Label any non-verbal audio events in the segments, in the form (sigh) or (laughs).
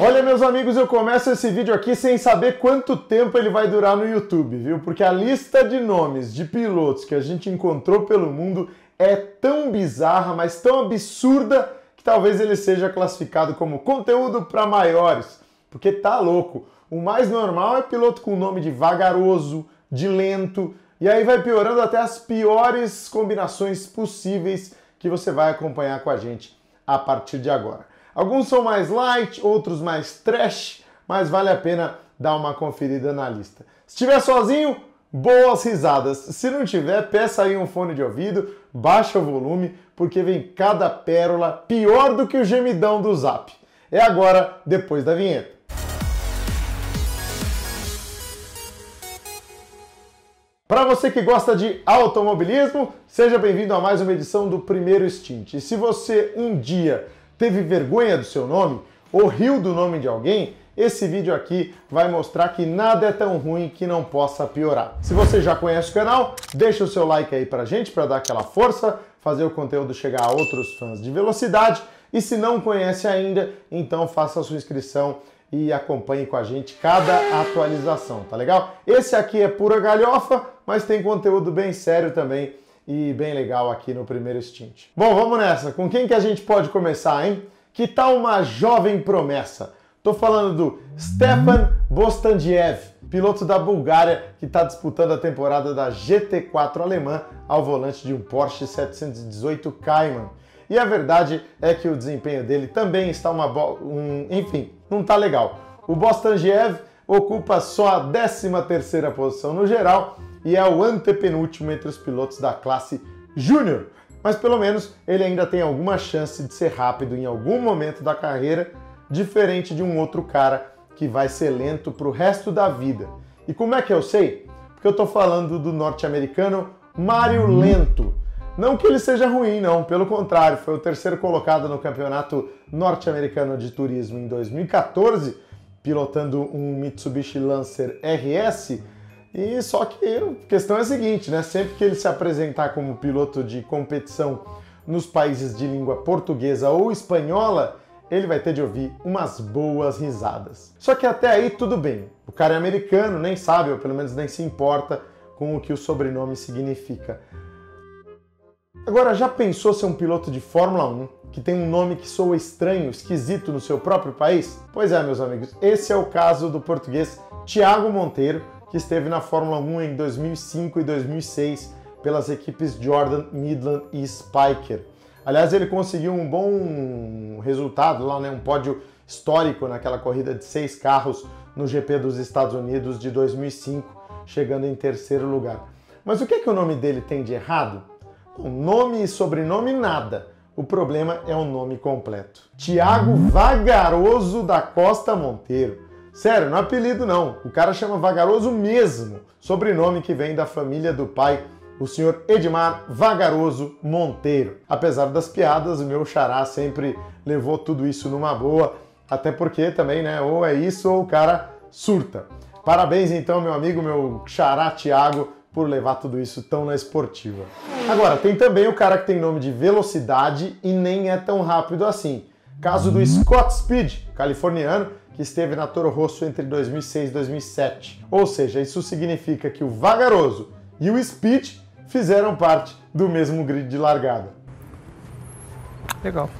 Olha, meus amigos, eu começo esse vídeo aqui sem saber quanto tempo ele vai durar no YouTube, viu? Porque a lista de nomes de pilotos que a gente encontrou pelo mundo é tão bizarra, mas tão absurda, que talvez ele seja classificado como conteúdo para maiores. Porque tá louco. O mais normal é piloto com nome de vagaroso, de lento, e aí vai piorando até as piores combinações possíveis que você vai acompanhar com a gente a partir de agora. Alguns são mais light, outros mais trash, mas vale a pena dar uma conferida na lista. Se estiver sozinho, boas risadas. Se não tiver, peça aí um fone de ouvido, baixa o volume, porque vem cada pérola pior do que o gemidão do Zap. É agora, depois da vinheta. Para você que gosta de automobilismo, seja bem-vindo a mais uma edição do Primeiro Stint. E se você um dia teve vergonha do seu nome ou riu do nome de alguém, esse vídeo aqui vai mostrar que nada é tão ruim que não possa piorar. Se você já conhece o canal, deixa o seu like aí pra gente para dar aquela força, fazer o conteúdo chegar a outros fãs de velocidade. E se não conhece ainda, então faça a sua inscrição e acompanhe com a gente cada atualização, tá legal? Esse aqui é pura galhofa, mas tem conteúdo bem sério também e bem legal aqui no primeiro stint. Bom, vamos nessa. Com quem que a gente pode começar, hein? Que tal uma jovem promessa? Tô falando do Stefan Bostandiev, piloto da Bulgária que está disputando a temporada da GT4 alemã ao volante de um Porsche 718 Cayman. E a verdade é que o desempenho dele também está uma um, enfim, não tá legal. O Bostandiev ocupa só a 13 terceira posição no geral e é o antepenúltimo entre os pilotos da classe Júnior. Mas pelo menos ele ainda tem alguma chance de ser rápido em algum momento da carreira, diferente de um outro cara que vai ser lento para o resto da vida. E como é que eu sei? Porque eu estou falando do norte-americano Mário Lento. Não que ele seja ruim, não, pelo contrário, foi o terceiro colocado no campeonato norte-americano de turismo em 2014, pilotando um Mitsubishi Lancer RS e só que a questão é a seguinte, né? Sempre que ele se apresentar como piloto de competição nos países de língua portuguesa ou espanhola, ele vai ter de ouvir umas boas risadas. Só que até aí tudo bem. O cara é americano, nem sabe, ou pelo menos nem se importa com o que o sobrenome significa. Agora, já pensou ser um piloto de Fórmula 1 que tem um nome que soa estranho, esquisito no seu próprio país? Pois é, meus amigos, esse é o caso do português Tiago Monteiro, que esteve na Fórmula 1 em 2005 e 2006 pelas equipes Jordan, Midland e Spiker. Aliás, ele conseguiu um bom resultado lá, né, um pódio histórico naquela corrida de seis carros no GP dos Estados Unidos de 2005, chegando em terceiro lugar. Mas o que, é que o nome dele tem de errado? Bom, nome e sobrenome nada. O problema é o nome completo. Tiago Vagaroso da Costa Monteiro. Sério, não é apelido não. O cara chama Vagaroso mesmo, sobrenome que vem da família do pai, o senhor Edmar Vagaroso Monteiro. Apesar das piadas, o meu xará sempre levou tudo isso numa boa, até porque também, né, ou é isso ou o cara surta. Parabéns então, meu amigo, meu xará Thiago, por levar tudo isso tão na esportiva. Agora, tem também o cara que tem nome de velocidade e nem é tão rápido assim. Caso do Scott Speed, californiano, que esteve na Toro Rosso entre 2006 e 2007. Ou seja, isso significa que o Vagaroso e o Speed fizeram parte do mesmo grid de largada. Legal.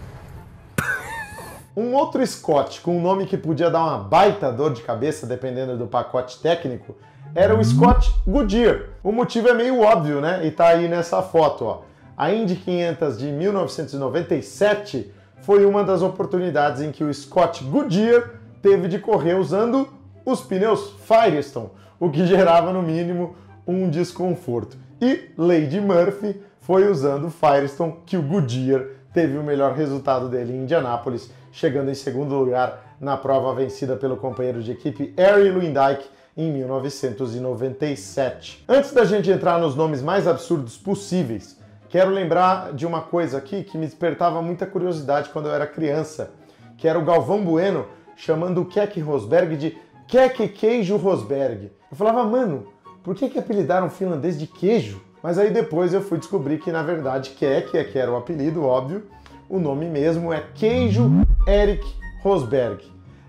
Um outro Scott com um nome que podia dar uma baita dor de cabeça dependendo do pacote técnico era o Scott Goodyear. O motivo é meio óbvio, né? E tá aí nessa foto, ó. A Indy 500 de 1997 foi uma das oportunidades em que o Scott Goodyear teve de correr usando os pneus Firestone, o que gerava no mínimo um desconforto. E Lady Murphy foi usando o Firestone que o Goodyear teve o melhor resultado dele em Indianápolis, chegando em segundo lugar na prova vencida pelo companheiro de equipe Harry Lewandike em 1997. Antes da gente entrar nos nomes mais absurdos possíveis, quero lembrar de uma coisa aqui que me despertava muita curiosidade quando eu era criança, que era o Galvão Bueno chamando o Keck Rosberg de Keck Queijo Rosberg. Eu falava, mano, por que, que apelidaram o finlandês de queijo? Mas aí depois eu fui descobrir que na verdade Keck é que era o apelido, óbvio, o nome mesmo é Queijo Eric Rosberg.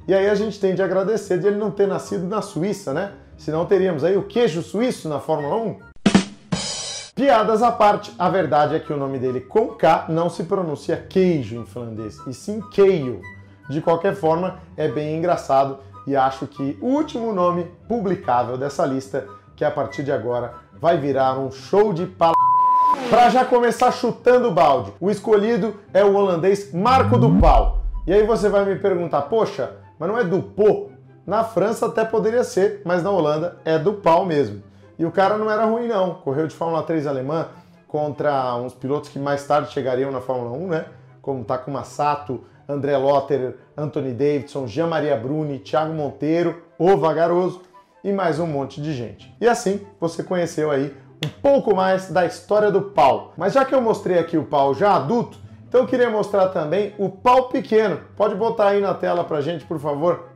E aí a gente tem de agradecer de ele não ter nascido na Suíça, né? Senão teríamos aí o queijo suíço na Fórmula 1. Piadas à parte, a verdade é que o nome dele com K não se pronuncia queijo em finlandês, e sim keio. De qualquer forma, é bem engraçado e acho que o último nome publicável dessa lista, que a partir de agora vai virar um show de pal... Para já começar chutando o balde, o escolhido é o holandês Marco Dupau. E aí você vai me perguntar, poxa, mas não é Dupont? Na França até poderia ser, mas na Holanda é Dupau mesmo. E o cara não era ruim não, correu de Fórmula 3 alemã contra uns pilotos que mais tarde chegariam na Fórmula 1, né? Como Takuma Sato, André Lotterer, Anthony Davidson, Jean-Maria Bruni, Thiago Monteiro, O Vagaroso e mais um monte de gente. E assim você conheceu aí um pouco mais da história do pau. Mas já que eu mostrei aqui o pau já adulto, então eu queria mostrar também o pau pequeno. Pode botar aí na tela pra gente, por favor.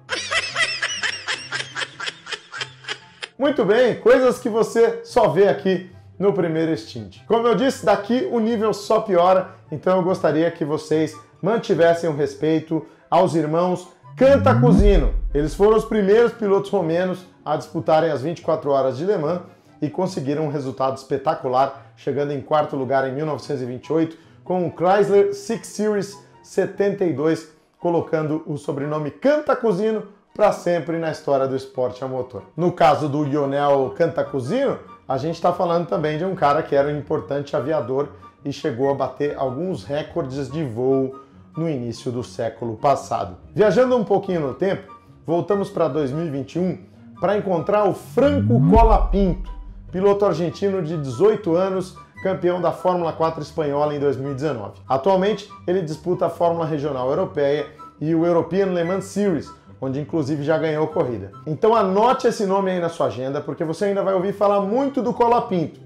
Muito bem, coisas que você só vê aqui no primeiro stint. Como eu disse, daqui o nível só piora, então eu gostaria que vocês mantivessem o respeito aos irmãos Cantacuzino. Eles foram os primeiros pilotos romenos a disputarem as 24 horas de Le Mans e conseguiram um resultado espetacular, chegando em quarto lugar em 1928 com o Chrysler Six Series 72, colocando o sobrenome Cantacuzino para sempre na história do esporte a motor. No caso do Lionel Cantacuzino, a gente está falando também de um cara que era um importante aviador e chegou a bater alguns recordes de voo no início do século passado. Viajando um pouquinho no tempo, voltamos para 2021 para encontrar o Franco Colapinto, piloto argentino de 18 anos, campeão da Fórmula 4 espanhola em 2019. Atualmente, ele disputa a Fórmula Regional Europeia e o European Le Mans Series, onde inclusive já ganhou corrida. Então anote esse nome aí na sua agenda, porque você ainda vai ouvir falar muito do Colapinto.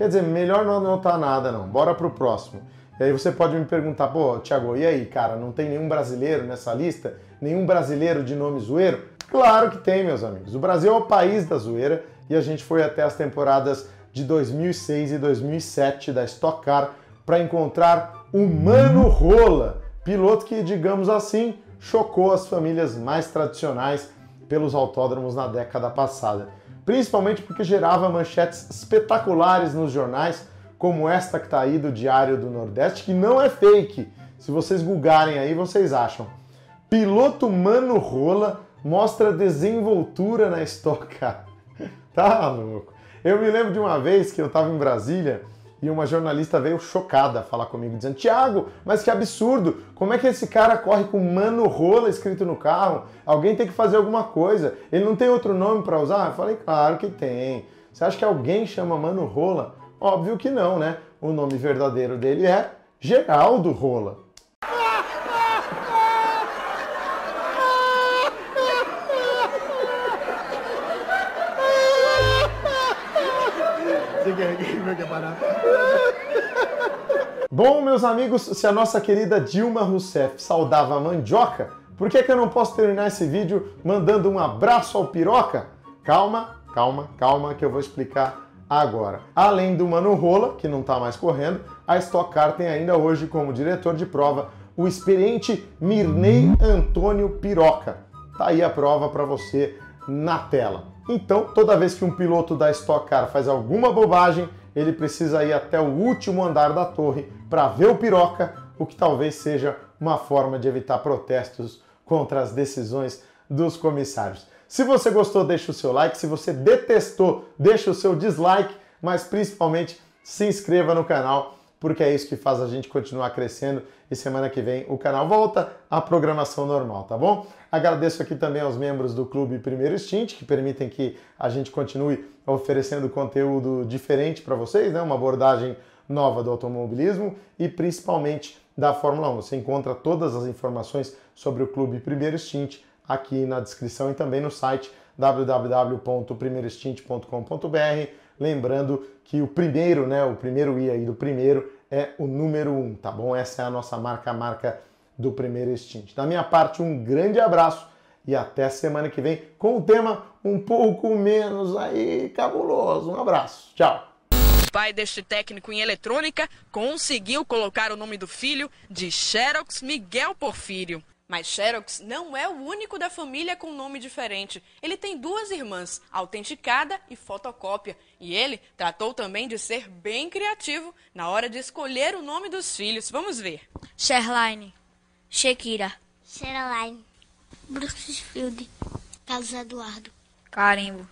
Quer dizer, melhor não anotar nada não. Bora pro próximo. E aí você pode me perguntar, pô, Thiago, e aí, cara, não tem nenhum brasileiro nessa lista? Nenhum brasileiro de nome zoeiro? Claro que tem, meus amigos. O Brasil é o país da zoeira e a gente foi até as temporadas de 2006 e 2007 da Stock Car para encontrar o Mano Rola, piloto que, digamos assim, chocou as famílias mais tradicionais pelos autódromos na década passada. Principalmente porque gerava manchetes espetaculares nos jornais como esta que está aí do Diário do Nordeste, que não é fake. Se vocês googarem aí, vocês acham. Piloto Mano Rola mostra desenvoltura na Stock Car. (laughs) tá louco. Eu me lembro de uma vez que eu estava em Brasília e uma jornalista veio chocada falar comigo, dizendo: Tiago, mas que absurdo! Como é que esse cara corre com Mano Rola escrito no carro? Alguém tem que fazer alguma coisa. Ele não tem outro nome para usar? Eu falei: Claro que tem. Você acha que alguém chama Mano Rola? Óbvio que não, né? O nome verdadeiro dele é Geraldo Rola. Bom, meus amigos, se a nossa querida Dilma Rousseff saudava a mandioca, por que, que eu não posso terminar esse vídeo mandando um abraço ao piroca? Calma, calma, calma, que eu vou explicar agora. Além do Mano Rola, que não está mais correndo, a Stock Car tem ainda hoje como diretor de prova o experiente Mirnei Antônio Piroca. Tá aí a prova para você na tela. Então, toda vez que um piloto da Stock Car faz alguma bobagem, ele precisa ir até o último andar da torre para ver o piroca, o que talvez seja uma forma de evitar protestos contra as decisões dos comissários. Se você gostou, deixa o seu like. Se você detestou, deixa o seu dislike. Mas principalmente se inscreva no canal, porque é isso que faz a gente continuar crescendo. E semana que vem o canal volta à programação normal, tá bom? Agradeço aqui também aos membros do Clube Primeiro Stint, que permitem que a gente continue oferecendo conteúdo diferente para vocês, né? uma abordagem nova do automobilismo e principalmente da Fórmula 1. Você encontra todas as informações sobre o Clube Primeiro Stint aqui na descrição e também no site www.primeiroextinte.com.br. Lembrando que o primeiro, né, o primeiro I aí do primeiro é o número 1, um, tá bom? Essa é a nossa marca, a marca do primeiro extinte. Da minha parte, um grande abraço e até semana que vem com um tema um pouco menos aí cabuloso. Um abraço. Tchau. O pai deste técnico em eletrônica conseguiu colocar o nome do filho de Xerox Miguel Porfírio. Mas Xerox não é o único da família com nome diferente. Ele tem duas irmãs, autenticada e fotocópia. E ele tratou também de ser bem criativo na hora de escolher o nome dos filhos. Vamos ver. Sherline, Shekira, Sherilyn, Brooksfield, Carlos Eduardo, Carimbo,